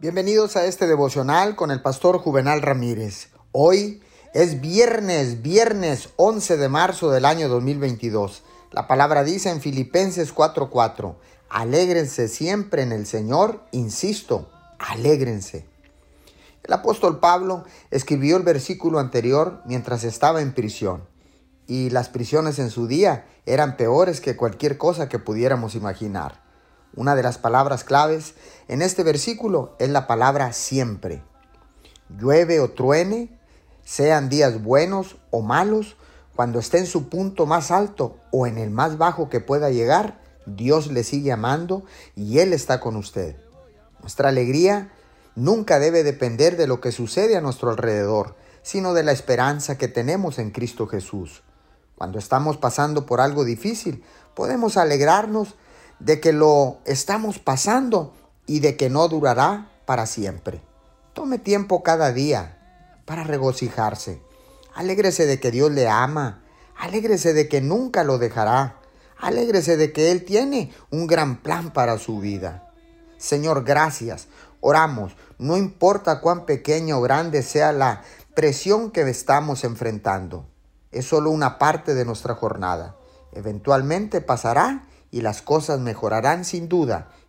Bienvenidos a este devocional con el pastor Juvenal Ramírez. Hoy es viernes, viernes 11 de marzo del año 2022. La palabra dice en Filipenses 4:4, alégrense siempre en el Señor, insisto, alégrense. El apóstol Pablo escribió el versículo anterior mientras estaba en prisión, y las prisiones en su día eran peores que cualquier cosa que pudiéramos imaginar. Una de las palabras claves en este versículo es la palabra siempre. Llueve o truene, sean días buenos o malos, cuando esté en su punto más alto o en el más bajo que pueda llegar, Dios le sigue amando y Él está con usted. Nuestra alegría nunca debe depender de lo que sucede a nuestro alrededor, sino de la esperanza que tenemos en Cristo Jesús. Cuando estamos pasando por algo difícil, podemos alegrarnos de que lo estamos pasando y de que no durará para siempre. Tome tiempo cada día para regocijarse. Alégrese de que Dios le ama. Alégrese de que nunca lo dejará. Alégrese de que Él tiene un gran plan para su vida. Señor, gracias. Oramos. No importa cuán pequeña o grande sea la presión que estamos enfrentando. Es solo una parte de nuestra jornada. Eventualmente pasará y las cosas mejorarán sin duda.